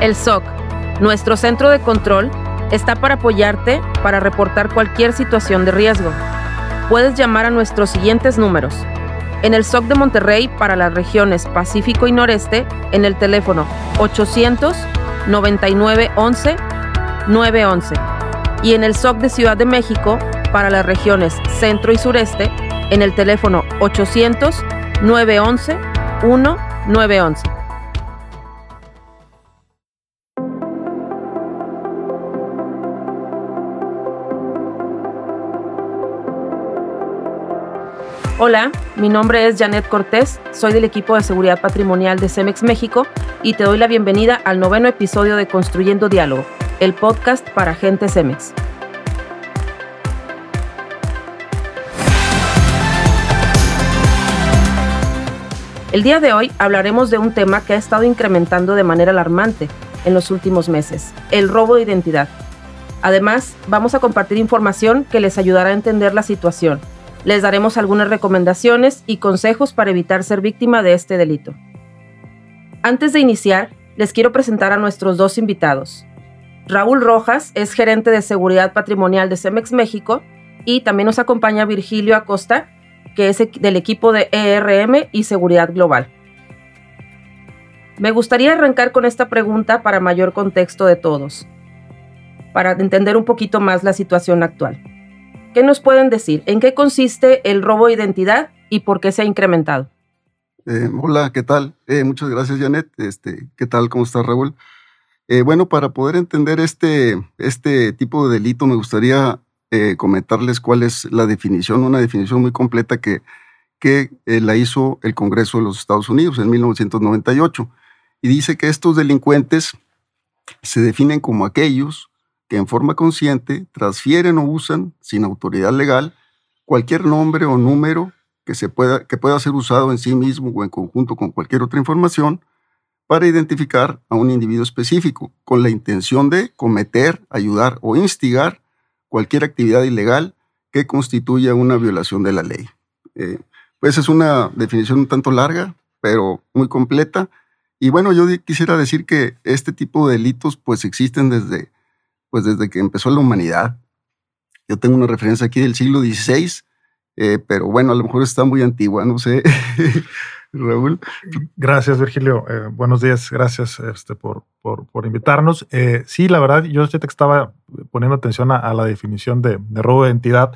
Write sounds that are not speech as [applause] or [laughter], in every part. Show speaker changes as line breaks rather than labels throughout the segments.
El SOC, nuestro centro de control, está para apoyarte para reportar cualquier situación de riesgo. Puedes llamar a nuestros siguientes números. En el SOC de Monterrey para las regiones Pacífico y Noreste en el teléfono 800 99 11 911 y en el SOC de Ciudad de México para las regiones Centro y Sureste en el teléfono 800 911 1911. Hola, mi nombre es Janet Cortés, soy del equipo de seguridad patrimonial de Cemex México y te doy la bienvenida al noveno episodio de Construyendo Diálogo, el podcast para gente Cemex. El día de hoy hablaremos de un tema que ha estado incrementando de manera alarmante en los últimos meses, el robo de identidad. Además, vamos a compartir información que les ayudará a entender la situación les daremos algunas recomendaciones y consejos para evitar ser víctima de este delito. Antes de iniciar, les quiero presentar a nuestros dos invitados. Raúl Rojas es gerente de seguridad patrimonial de Cemex México y también nos acompaña Virgilio Acosta, que es del equipo de ERM y Seguridad Global. Me gustaría arrancar con esta pregunta para mayor contexto de todos, para entender un poquito más la situación actual. ¿Qué nos pueden decir? ¿En qué consiste el robo de identidad y por qué se ha incrementado?
Eh, hola, ¿qué tal? Eh, muchas gracias, Janet. Este, ¿Qué tal? ¿Cómo estás, Raúl? Eh, bueno, para poder entender este, este tipo de delito, me gustaría comentarles cuál es la definición, una definición muy completa que, que la hizo el Congreso de los Estados Unidos en 1998. Y dice que estos delincuentes se definen como aquellos que en forma consciente transfieren o usan sin autoridad legal cualquier nombre o número que, se pueda, que pueda ser usado en sí mismo o en conjunto con cualquier otra información para identificar a un individuo específico con la intención de cometer, ayudar o instigar cualquier actividad ilegal que constituya una violación de la ley. Eh, pues es una definición un tanto larga, pero muy completa. Y bueno, yo quisiera decir que este tipo de delitos pues existen desde pues desde que empezó la humanidad. Yo tengo una referencia aquí del siglo XVI, eh, pero bueno, a lo mejor está muy antigua, no sé. [laughs] Raúl.
Gracias, Virgilio. Eh, buenos días, gracias este, por, por, invitarnos. Eh, sí, la verdad, yo te estaba poniendo atención a, la definición de, robo de identidad.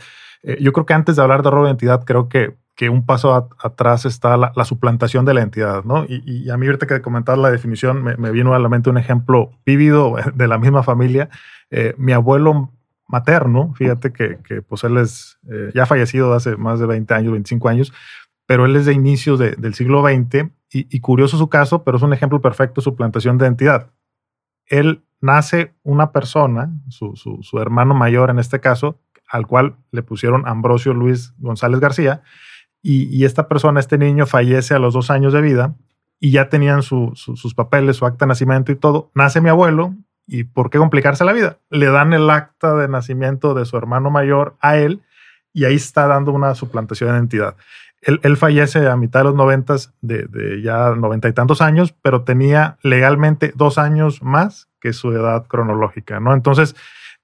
yo creo que antes de hablar de robo de identidad, creo que, que un paso atrás está la, suplantación de la entidad, ¿no? Y, a mí ahorita que comentar la definición, me, me, vino a la mente un ejemplo vívido [laughs] de la misma familia. Eh, mi abuelo materno, fíjate que, pues él es eh, ya fallecido hace más de 20 años, 25 años, pero él es de inicios del siglo XX y, curioso su caso, pero es un ejemplo perfecto de su plantación de identidad. Él nace una persona, su, hermano mayor en este caso, al cual le pusieron Ambrosio Luis González García, y, esta persona, este niño, fallece a los dos años de vida y ya tenían sus papeles, su acta de nacimiento y todo. Nace mi abuelo ¿Y por qué complicarse la vida? Le dan el acta de nacimiento de su hermano mayor a él y ahí está dando una suplantación de identidad. Él, fallece a mitad de los noventas, de, ya noventa y tantos años, pero tenía legalmente dos años más que su edad cronológica, ¿no? Entonces,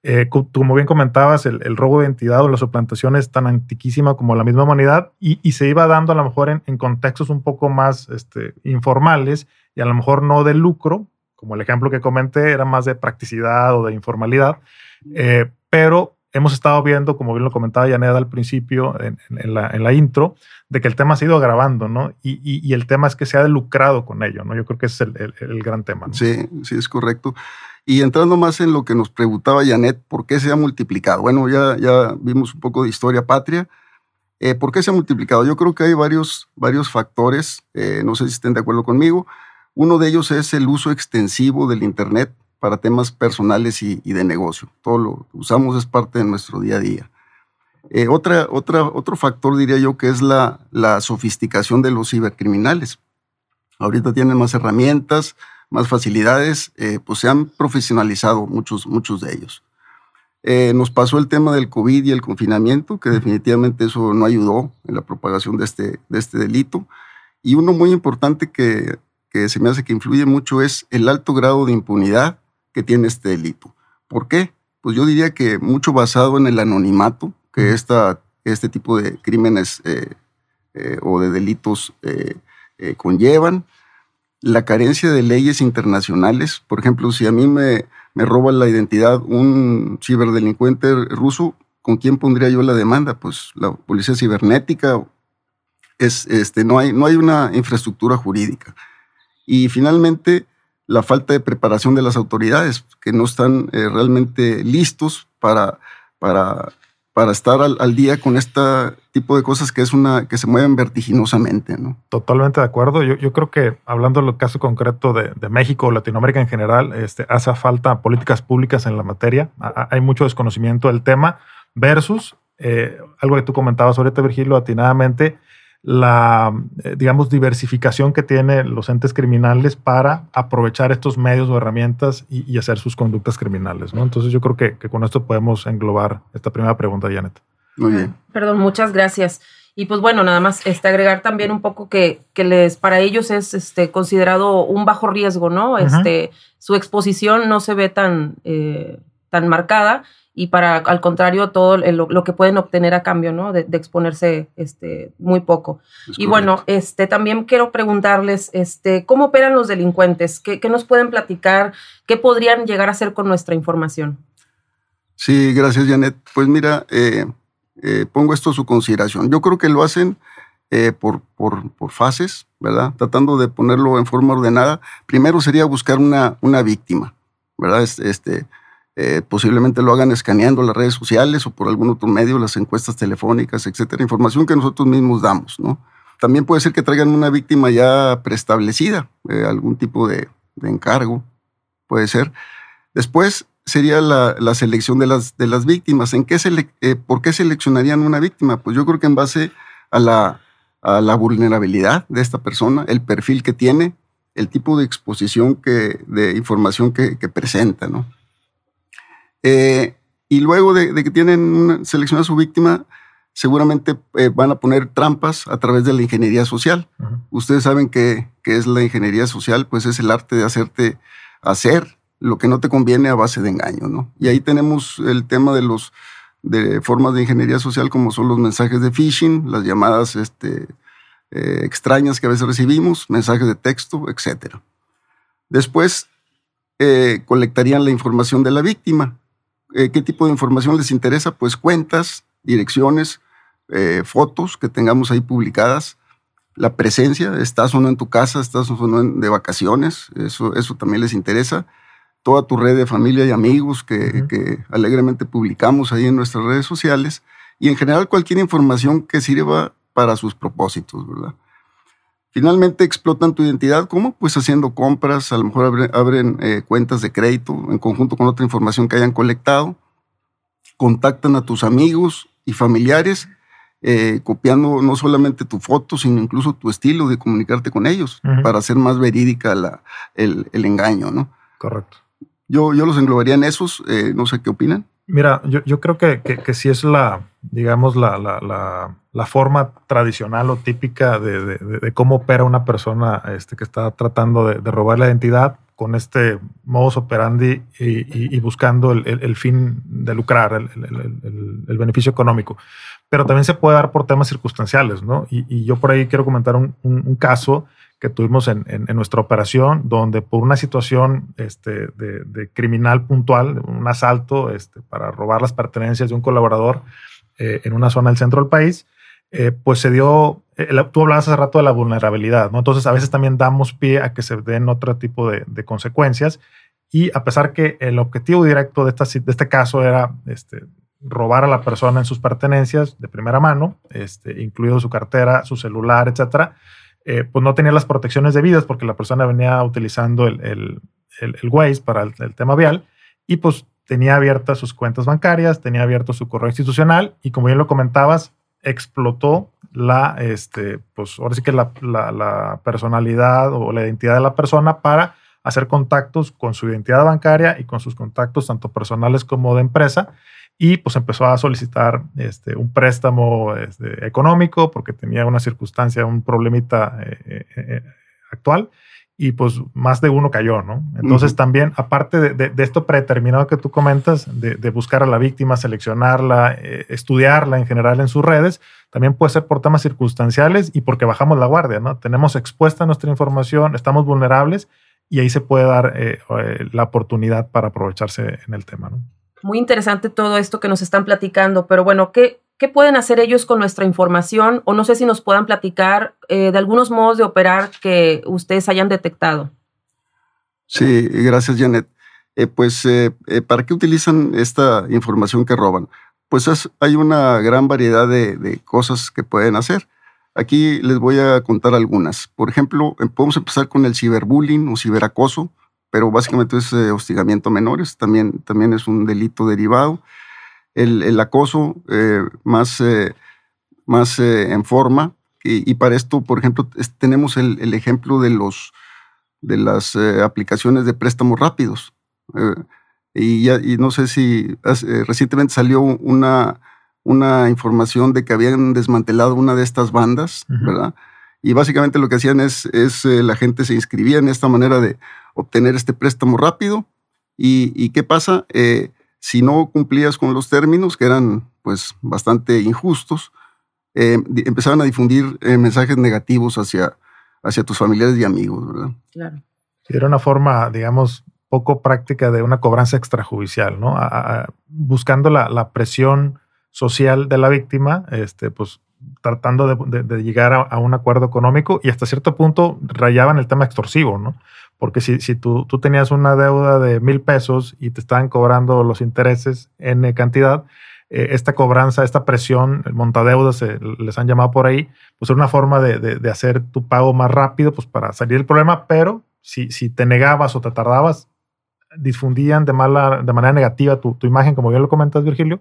eh, como bien comentabas, el, robo de identidad o la suplantación es tan antiquísima como la misma humanidad y, se iba dando a lo mejor en, contextos un poco más este, informales y a lo mejor no de lucro, como el ejemplo que comenté, era más de practicidad o de informalidad, eh, pero hemos estado viendo, como bien lo comentaba Yaneda al principio, en, la, intro, de que el tema se ha ido agravando, ¿no? Y, el tema es que se ha lucrado con ello, ¿no? Yo creo que ese es el, gran tema.
Sí, sí, es correcto. Y entrando más en lo que nos preguntaba Janet, ¿por qué se ha multiplicado? Bueno, ya, ya vimos un poco de historia patria. Eh, ¿Por qué se ha multiplicado? Yo creo que hay varios, varios factores, eh, no sé si estén de acuerdo conmigo. Uno de ellos es el uso extensivo del Internet para temas personales y, de negocio. Todo lo usamos es parte de nuestro día a día. Eh, otra, otra, otro factor diría yo que es la, la sofisticación de los cibercriminales. Ahorita tienen más herramientas, más facilidades, eh, pues se han profesionalizado muchos, muchos de ellos. Eh, nos pasó el tema del COVID y el confinamiento, que definitivamente eso no ayudó en la propagación de este, de este delito. Y uno muy importante que que se me hace que influye mucho es el alto grado de impunidad que tiene este delito. ¿Por qué? Pues yo diría que mucho basado en el anonimato que esta, este tipo de crímenes eh, eh, o de delitos eh, conllevan, la carencia de leyes internacionales. Por ejemplo, si a mí me, me roba la identidad un ciberdelincuente ruso, ¿con quién pondría yo la demanda? Pues la policía cibernética. Es, este, no, hay, no hay una infraestructura jurídica. Y finalmente, la falta de preparación de las autoridades, que no están eh, realmente listos para, para, para estar al, día con este tipo de cosas que es una que se mueven vertiginosamente. ¿no?
Totalmente de acuerdo. Yo, yo creo que hablando del caso concreto de, México o Latinoamérica en general, este, hace falta políticas públicas en la materia. hay mucho desconocimiento del tema versus eh, algo que tú comentabas ahorita, Virgilio, atinadamente, la, eh, digamos, diversificación que tienen los entes criminales para aprovechar estos medios o herramientas y, hacer sus conductas criminales. ¿no? Entonces yo creo que, con esto podemos englobar esta primera pregunta, Janet.
Muy bien.
Perdón, muchas gracias. Y pues bueno, nada más este, agregar también un poco que, que les, para ellos es este, considerado un bajo riesgo, ¿no? Este, su exposición no se ve tan, eh, tan marcada y para, al contrario, todo lo, que pueden obtener a cambio, ¿no? De, exponerse este, muy poco. y bueno, este, también quiero preguntarles, este, ¿cómo operan los delincuentes? ¿Qué, nos pueden platicar? ¿Qué podrían llegar a hacer con nuestra información?
Sí, gracias, Janet. Pues mira, eh, eh, pongo esto a su consideración. Yo creo que lo hacen eh, por, por, por, fases, ¿verdad? Tratando de ponerlo en forma ordenada. Primero sería buscar una, una víctima, ¿verdad? Este, eh, posiblemente lo hagan escaneando las redes sociales o por algún otro medio, las encuestas telefónicas, etcétera, información que nosotros mismos damos, ¿no? También puede ser que traigan una víctima ya preestablecida, eh, algún tipo de, encargo, puede ser. Después sería la, selección de las, de las víctimas. ¿En qué eh, ¿Por qué seleccionarían una víctima? Pues yo creo que en base a la, a la vulnerabilidad de esta persona, el perfil que tiene, el tipo de exposición que, de información que, que presenta, ¿no? Eh, y luego de, que tienen seleccionada su víctima, seguramente eh, van a poner trampas a través de la ingeniería social. Ustedes saben que, es la ingeniería social, pues es el arte de hacerte hacer lo que no te conviene a base de engaño, ¿no? Y ahí tenemos el tema de los de formas de ingeniería social como son los mensajes de phishing, las llamadas este, eh, extrañas que a veces recibimos, mensajes de texto, etc. Después colectarían la información de la víctima eh, qué tipo de información les interesa, pues cuentas, direcciones, eh, fotos que tengamos ahí publicadas, la presencia, estás o no en tu casa, estás o no de vacaciones, eso, eso también les interesa, toda tu red de familia y amigos que, que alegremente publicamos ahí en nuestras redes sociales y en general cualquier información que sirva para sus propósitos, ¿verdad? Finalmente explotan tu identidad, ¿cómo? Pues haciendo compras, a lo mejor abren, eh, cuentas de crédito en conjunto con otra información que hayan colectado, contactan a tus amigos y familiares, eh, copiando no solamente tu foto, sino incluso tu estilo de comunicarte con ellos, para hacer más verídica la, el, engaño, ¿no?
Correcto.
Yo, yo los englobaría en esos, eh, no sé qué opinan.
Mira, yo, yo creo que, que, que sí es la, digamos, la, la, la, la forma tradicional o típica de, de, de, cómo opera una persona este, que está tratando de, robar la identidad con este modus operandi y, y, buscando el, el, fin de lucrar, el, el, beneficio económico. Pero también se puede dar por temas circunstanciales, ¿no? Y, y yo por ahí quiero comentar un, un, un caso que tuvimos en, en, nuestra operación, donde por una situación este, de, de, criminal puntual, un asalto este, para robar las pertenencias de un colaborador eh, en una zona del centro del país, eh, pues se dio, eh, tú hablabas hace rato de la vulnerabilidad, ¿no? Entonces a veces también damos pie a que se den otro tipo de, de consecuencias y a pesar que el objetivo directo de, esta, de este caso era este, robar a la persona en sus pertenencias de primera mano, este, incluido su cartera, su celular, etcétera, eh, pues no tenía las protecciones debidas porque la persona venía utilizando el, el, el, Waze para el, tema vial y pues tenía abiertas sus cuentas bancarias, tenía abierto su correo institucional y como bien lo comentabas, explotó la, este, pues ahora sí que la, personalidad o la identidad de la persona para hacer contactos con su identidad bancaria y con sus contactos tanto personales como de empresa. Y pues empezó a solicitar este, un préstamo este, económico porque tenía una circunstancia, un problemita eh, eh, eh, actual y pues más de uno cayó, ¿no? Entonces también, aparte de, esto predeterminado que tú comentas, de, buscar a la víctima, seleccionarla, eh, estudiarla en general en sus redes, también puede ser por temas circunstanciales y porque bajamos la guardia, ¿no? Tenemos expuesta nuestra información, estamos vulnerables y ahí se puede dar eh, eh, la oportunidad para aprovecharse en el tema, ¿no?
Muy interesante todo esto que nos están platicando, pero bueno, ¿qué, ¿Qué pueden hacer ellos con nuestra información? O no sé si nos puedan platicar eh, de algunos modos de operar que ustedes hayan detectado.
Sí, gracias Janet. Eh, pues, eh, ¿para qué utilizan esta información que roban? Pues hay una gran variedad de, cosas que pueden hacer. Aquí les voy a contar algunas. Por ejemplo, podemos empezar con el ciberbullying o ciberacoso, pero básicamente es hostigamiento a menores, también, también es un delito derivado el, acoso eh, más, eh, más eh, en forma. Y, para esto, por ejemplo, tenemos el, ejemplo de, los, de las aplicaciones de préstamos rápidos. y, ya, y no sé si recientemente salió una, una información de que habían desmantelado una de estas bandas, ¿verdad? Y básicamente lo que hacían es, es la gente se inscribía en esta manera de obtener este préstamo rápido. ¿Y, y qué pasa? si no cumplías con los términos, que eran pues bastante injustos, eh, empezaban a difundir eh, mensajes negativos hacia, hacia tus familiares y amigos, ¿verdad?
Claro. Era una forma, digamos, poco práctica de una cobranza extrajudicial, ¿no? buscando la, presión social de la víctima, este, pues tratando de, llegar a, un acuerdo económico y hasta cierto punto rayaban el tema extorsivo, ¿no? Porque si, si tú, tú, tenías una deuda de mil pesos y te estaban cobrando los intereses en cantidad, eh, esta cobranza, esta presión, el montadeudas, les han llamado por ahí, pues era una forma de, de, hacer tu pago más rápido, pues para salir del problema, pero si, si te negabas o te tardabas, difundían de, mala, de manera negativa tu, tu imagen, como bien lo comentas, Virgilio,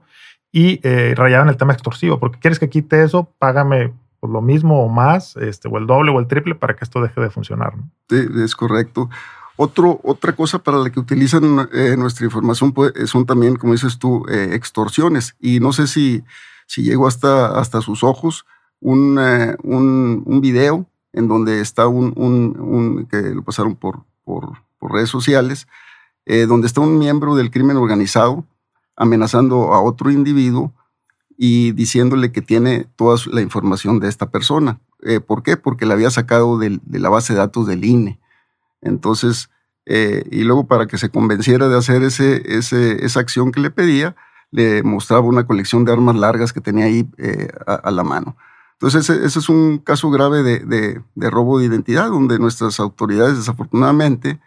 y eh, rayaban el tema extorsivo, porque quieres que quite eso, págame por lo mismo o más, este, o el doble o el triple para que esto deje de funcionar. ¿no?
Es correcto. Otro, otra cosa para la que utilizan eh, nuestra información pues, son también, como dices tú, eh, extorsiones. Y no sé si, si llegó hasta, hasta sus ojos un, eh, un, un, video en donde está un, un que lo pasaron por, por redes sociales, donde está un miembro del crimen organizado amenazando a otro individuo y diciéndole que tiene toda la información de esta persona. Eh, ¿Por qué? Porque la había sacado de, la base de datos del INE. Entonces, eh, y luego para que se convenciera de hacer ese, esa acción que le pedía, le mostraba una colección de armas largas que tenía ahí eh, a, la mano. Entonces, ese, es un caso grave de, de, robo de identidad, donde nuestras autoridades, desafortunadamente,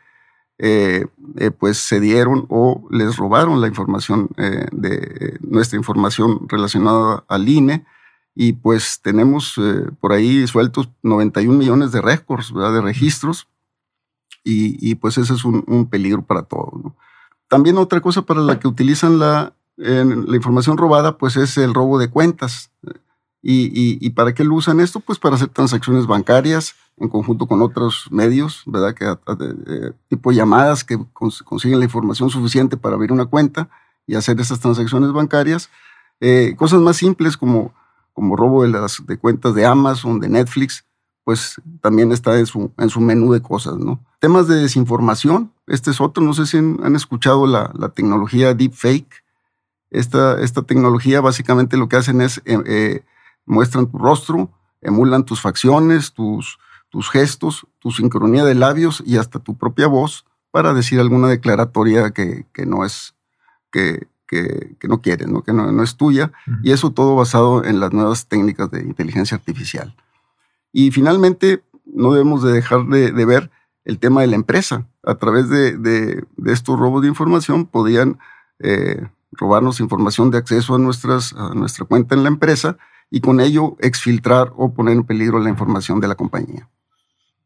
eh, eh, pues se dieron o les robaron la información eh, de nuestra información relacionada al INE y pues tenemos por ahí sueltos 91 millones de récords, de registros y, pues ese es un, peligro para todos. También otra cosa para la que utilizan la, la información robada pues es el robo de cuentas. ¿Y, para qué lo usan esto? Pues para hacer transacciones bancarias en conjunto con otros medios, ¿verdad? Que, tipo llamadas que consiguen la información suficiente para abrir una cuenta y hacer esas transacciones bancarias. Eh, cosas más simples como, como robo de las de cuentas de Amazon, de Netflix, pues también está en su, en su menú de cosas, ¿no? Temas de desinformación, este es otro, no sé si han, escuchado la, la, tecnología deepfake. Esta, esta tecnología básicamente lo que hacen es eh, eh, muestran tu rostro, emulan tus facciones, tus, tus gestos, tu sincronía de labios y hasta tu propia voz para decir alguna declaratoria que, no es, que, que, no quieres, ¿no? que no, es tuya. Y eso todo basado en las nuevas técnicas de inteligencia artificial. Y finalmente, no debemos de dejar de, ver el tema de la empresa. A través de, estos robos de información podían eh, robarnos información de acceso a, nuestras, a nuestra cuenta en la empresa y con ello exfiltrar o poner en peligro la información de la compañía.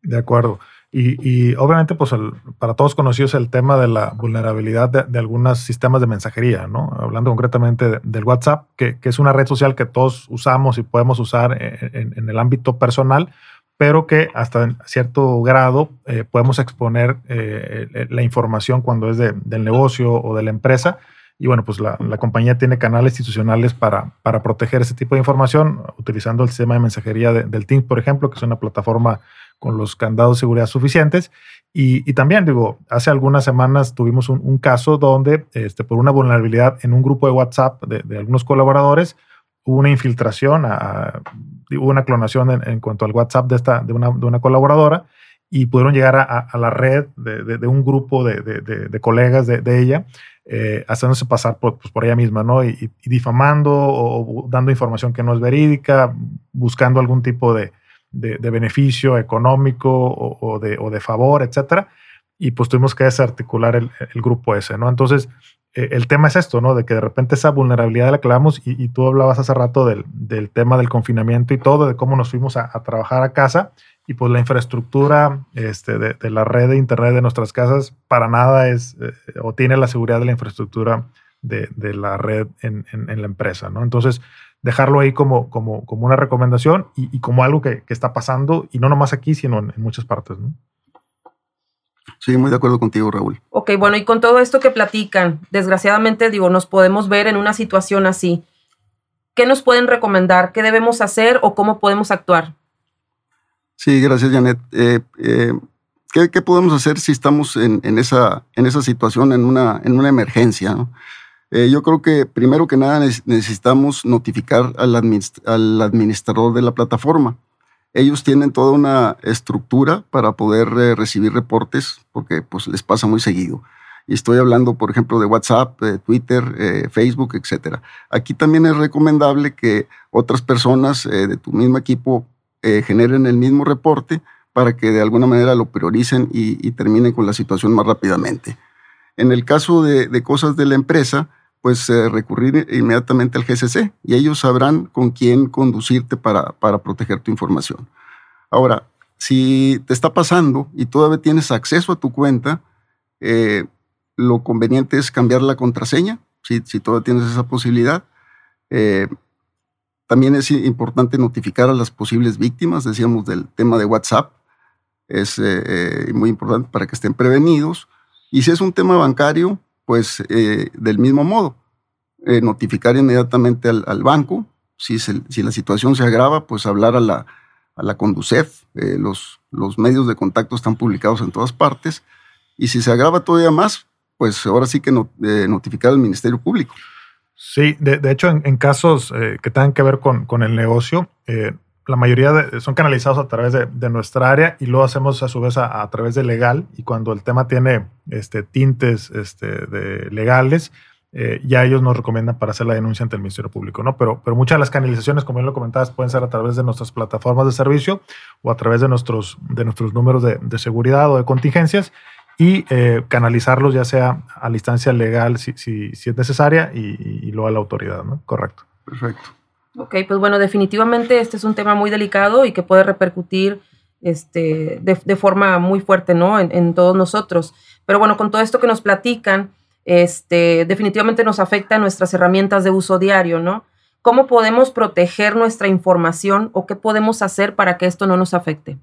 De acuerdo. Y, obviamente, pues para todos conocidos el tema de la vulnerabilidad de, algunos sistemas de mensajería, ¿no? Hablando concretamente del WhatsApp, que, es una red social que todos usamos y podemos usar en, el ámbito personal, pero que hasta cierto grado eh, podemos exponer eh, la información cuando es del negocio o de la empresa Y bueno, pues la, compañía tiene canales institucionales para, para proteger ese tipo de información, utilizando el sistema de mensajería del Teams, por ejemplo, que es una plataforma con los candados de seguridad suficientes. Y, también, digo, hace algunas semanas tuvimos un, caso donde, este, por una vulnerabilidad en un grupo de WhatsApp de, algunos colaboradores, hubo una infiltración, hubo una clonación en, cuanto al WhatsApp de, esta, de, una, de una colaboradora y pudieron llegar a, la red de, un grupo de, colegas de, ella, eh, haciéndose pasar por, pues, ella misma, ¿no? Y, difamando o, dando información que no es verídica, buscando algún tipo de, beneficio económico o, de, favor, etcétera. Y pues tuvimos que desarticular el, grupo ese, ¿no? Entonces, el tema es esto, ¿no? De que de repente esa vulnerabilidad de la que y, tú hablabas hace rato del, tema del confinamiento y todo, de cómo nos fuimos a trabajar a casa y pues la infraestructura este, de, la red de Internet de nuestras casas para nada es eh, o tiene la seguridad de la infraestructura de, la red en, la empresa. ¿no? Entonces, dejarlo ahí como, como, como una recomendación y, como algo que, está pasando, y no nomás aquí, sino en, muchas partes. ¿no?
Sí, muy de acuerdo contigo, Raúl.
Ok, bueno, y con todo esto que platican, desgraciadamente, digo, nos podemos ver en una situación así. ¿Qué nos pueden recomendar? ¿Qué debemos hacer o cómo podemos actuar?
Sí, gracias, Janet. Eh, eh, ¿qué, podemos hacer si estamos en, esa, en esa situación, en una, en una emergencia? Eh, yo creo que primero que nada necesitamos notificar al, al, administrador de la plataforma. Ellos tienen toda una estructura para poder recibir reportes porque pues, les pasa muy seguido. Y estoy hablando, por ejemplo, de WhatsApp, Twitter, Facebook, etc. Aquí también es recomendable que otras personas de tu mismo equipo eh, generen el mismo reporte para que de alguna manera lo prioricen y, terminen con la situación más rápidamente. En el caso de, cosas de la empresa, pues eh, recurrir inmediatamente al GCC y ellos sabrán con quién conducirte para, para proteger tu información. Ahora, si te está pasando y todavía tienes acceso a tu cuenta, eh, lo conveniente es cambiar la contraseña, si, si todavía tienes esa posibilidad. También es importante notificar a las posibles víctimas, decíamos del tema de WhatsApp, es eh, eh, muy importante para que estén prevenidos. Y si es un tema bancario, pues eh, del mismo modo, notificar inmediatamente al, banco. Si, si, la situación se agrava, pues hablar a la, a la Conducef. los, los medios de contacto están publicados en todas partes. Y si se agrava todavía más, pues ahora sí que notificar al Ministerio Público.
Sí, de, hecho, en, casos eh, que tengan que ver con, el negocio, eh, la mayoría son canalizados a través de, nuestra área y lo hacemos a su vez a, través de legal. Y cuando el tema tiene este, tintes este, de legales, eh, ya ellos nos recomiendan para hacer la denuncia ante el Ministerio Público, ¿no? Pero, pero muchas de las canalizaciones, como bien lo comentabas, pueden ser a través de nuestras plataformas de servicio o a través de nuestros, de nuestros números de, de seguridad o de contingencias y eh, canalizarlos ya sea a la instancia legal si, si, si es necesaria y, luego a la autoridad, ¿no? Correcto.
Perfecto.
Ok, pues bueno, definitivamente este es un tema muy delicado y que puede repercutir este, de, de forma muy fuerte, ¿no? En, en, todos nosotros. Pero bueno, con todo esto que nos platican, este, definitivamente nos afecta nuestras herramientas de uso diario, ¿no? ¿Cómo podemos proteger nuestra información o qué podemos hacer para que esto no nos afecte?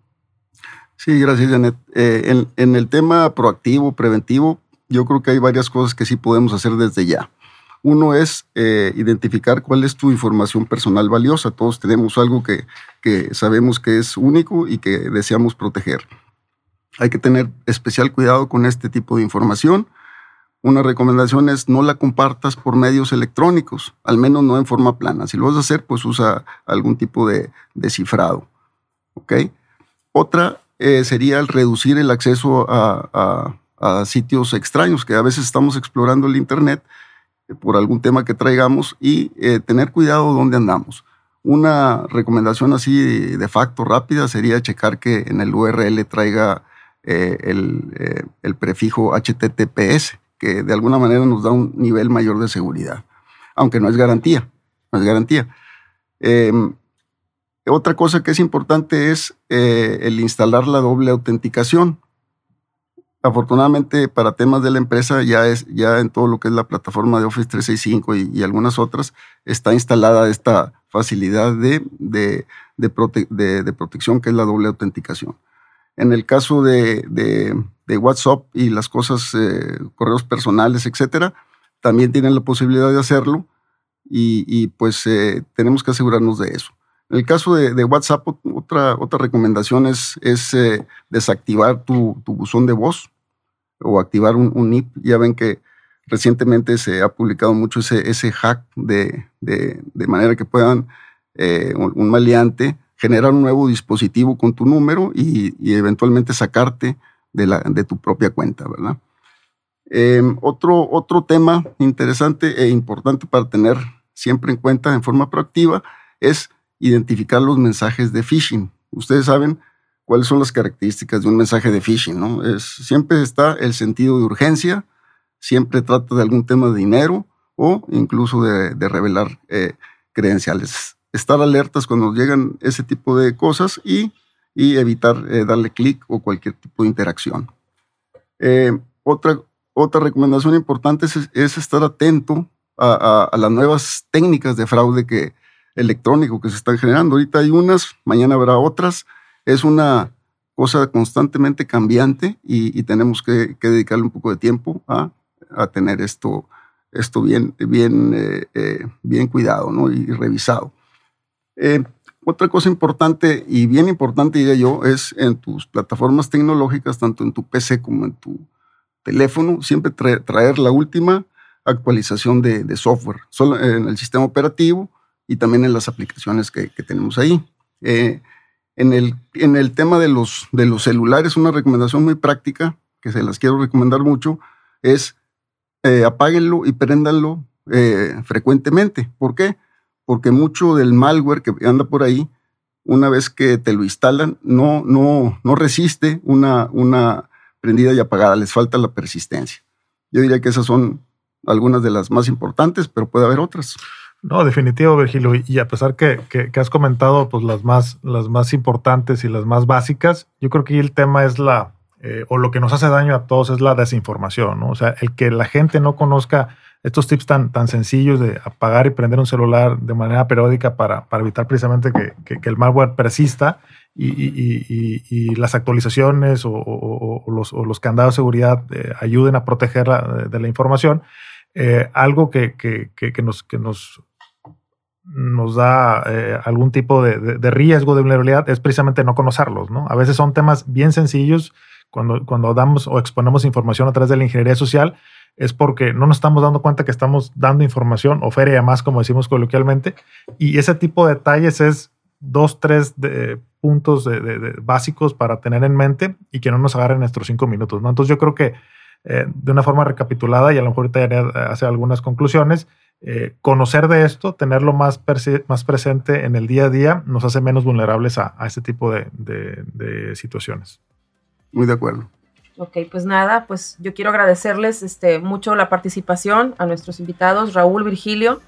Sí, gracias, Janet. Eh, en, el tema proactivo, preventivo, yo creo que hay varias cosas que sí podemos hacer desde ya. Uno es eh, identificar cuál es tu información personal valiosa. Todos tenemos algo que, que sabemos que es único y que deseamos proteger. Hay que tener especial cuidado con este tipo de información. Una recomendación es no la compartas por medios electrónicos, al menos no en forma plana. Si lo vas a hacer, pues usa algún tipo de, cifrado. ¿Ok? Otra eh, sería reducir el acceso a, sitios extraños, que a veces estamos explorando el Internet eh, por algún tema que traigamos y eh, tener cuidado donde andamos. Una recomendación así de facto rápida sería checar que en el URL traiga el, el, prefijo HTTPS, que de alguna manera nos da un nivel mayor de seguridad, aunque no es garantía, no es garantía. Em, otra cosa que es importante es eh, el instalar la doble autenticación. Afortunadamente para temas de la empresa ya es ya en todo lo que es la plataforma de Office 365 y, algunas otras está instalada esta facilidad de, de, de, protección que es la doble autenticación. En el caso de, WhatsApp y las cosas, eh, correos personales, etcétera, también tienen la posibilidad de hacerlo y, pues eh, tenemos que asegurarnos de eso. En el caso de, WhatsApp, otra, otra recomendación es, eh, desactivar tu, buzón de voz o activar un, NIP. Ya ven que recientemente se ha publicado mucho ese, ese hack de, manera que puedan eh, un maleante generar un nuevo dispositivo con tu número y, eventualmente sacarte de, la, de, tu propia cuenta, ¿verdad? Em, otro, otro tema interesante e importante para tener siempre en cuenta en forma proactiva es identificar los mensajes de phishing. Ustedes saben cuáles son las características de un mensaje de phishing, ¿no? Es, siempre está el sentido de urgencia, siempre trata de algún tema de dinero o incluso de, revelar eh, credenciales. Estar alertas cuando llegan ese tipo de cosas y, evitar eh, darle clic o cualquier tipo de interacción. Eh, otra, otra recomendación importante es estar atento a, las nuevas técnicas de fraude que, electrónico que se están generando. Ahorita hay unas, mañana habrá otras. Es una cosa constantemente cambiante y, tenemos que, dedicarle un poco de tiempo a, tener esto, esto bien, bien, eh, bien cuidado ¿no? y, revisado. Otra cosa importante y bien importante, diría yo, es en tus plataformas tecnológicas, tanto en tu PC como en tu teléfono, siempre traer la última actualización de, software solo en el sistema operativo y también en las aplicaciones que, tenemos ahí. Eh, en, el, en el tema de los, de los celulares, una recomendación muy práctica, que se las quiero recomendar mucho, es eh, apáguenlo y préndanlo eh, frecuentemente. ¿Por qué? Porque mucho del malware que anda por ahí, una vez que te lo instalan, no, no, no resiste una, una prendida y apagada, les falta la persistencia. Yo diría que esas son algunas de las más importantes, pero puede haber otras.
No, definitivo, Virgilio. Y a pesar que, que, has comentado pues, las, más, las más importantes y las más básicas, yo creo que el tema es la, eh, o lo que nos hace daño a todos es la desinformación, ¿no? O sea, el que la gente no conozca estos tips tan, tan sencillos de apagar y prender un celular de manera periódica para, para evitar precisamente que, que, el malware persista y, y, y, las actualizaciones o, o, los, o, los, candados de seguridad eh, ayuden a protegerla de la información, eh, algo que, que, que, nos, que nos, nos da eh, algún tipo de, de, riesgo de vulnerabilidad es precisamente no conocerlos. ¿no? A veces son temas bien sencillos cuando, cuando damos o exponemos información a través de la ingeniería social, es porque no nos estamos dando cuenta que estamos dando información o feria más, como decimos coloquialmente, y ese tipo de detalles es dos, tres puntos básicos para tener en mente y que no nos agarren nuestros cinco minutos. ¿no? Entonces yo creo que eh, de una forma recapitulada y a lo mejor te hacer algunas conclusiones. Eh, conocer de esto, tenerlo más, más presente en el día a día, nos hace menos vulnerables a, este tipo de, de, situaciones.
Muy de acuerdo.
Ok, pues nada, pues yo quiero agradecerles este, mucho la participación a nuestros invitados, Raúl, Virgilio,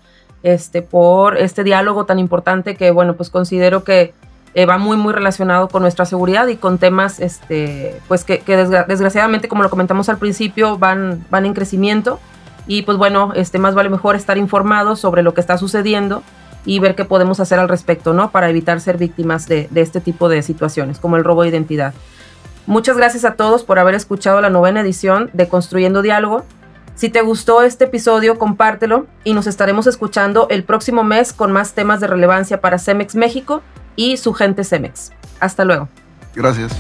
este, por este diálogo tan importante que, bueno, pues considero que eh, va muy, muy relacionado con nuestra seguridad y con temas, este, pues que, desgraciadamente, como lo comentamos al principio, van, van en crecimiento. Y pues bueno, este, más vale mejor estar informados sobre lo que está sucediendo y ver qué podemos hacer al respecto, ¿no? Para evitar ser víctimas de, de este tipo de situaciones, como el robo de identidad. Muchas gracias a todos por haber escuchado la novena edición de Construyendo Diálogo. Si te gustó este episodio, compártelo y nos estaremos escuchando el próximo mes con más temas de relevancia para Cemex México y su gente Cemex. Hasta luego.
Gracias.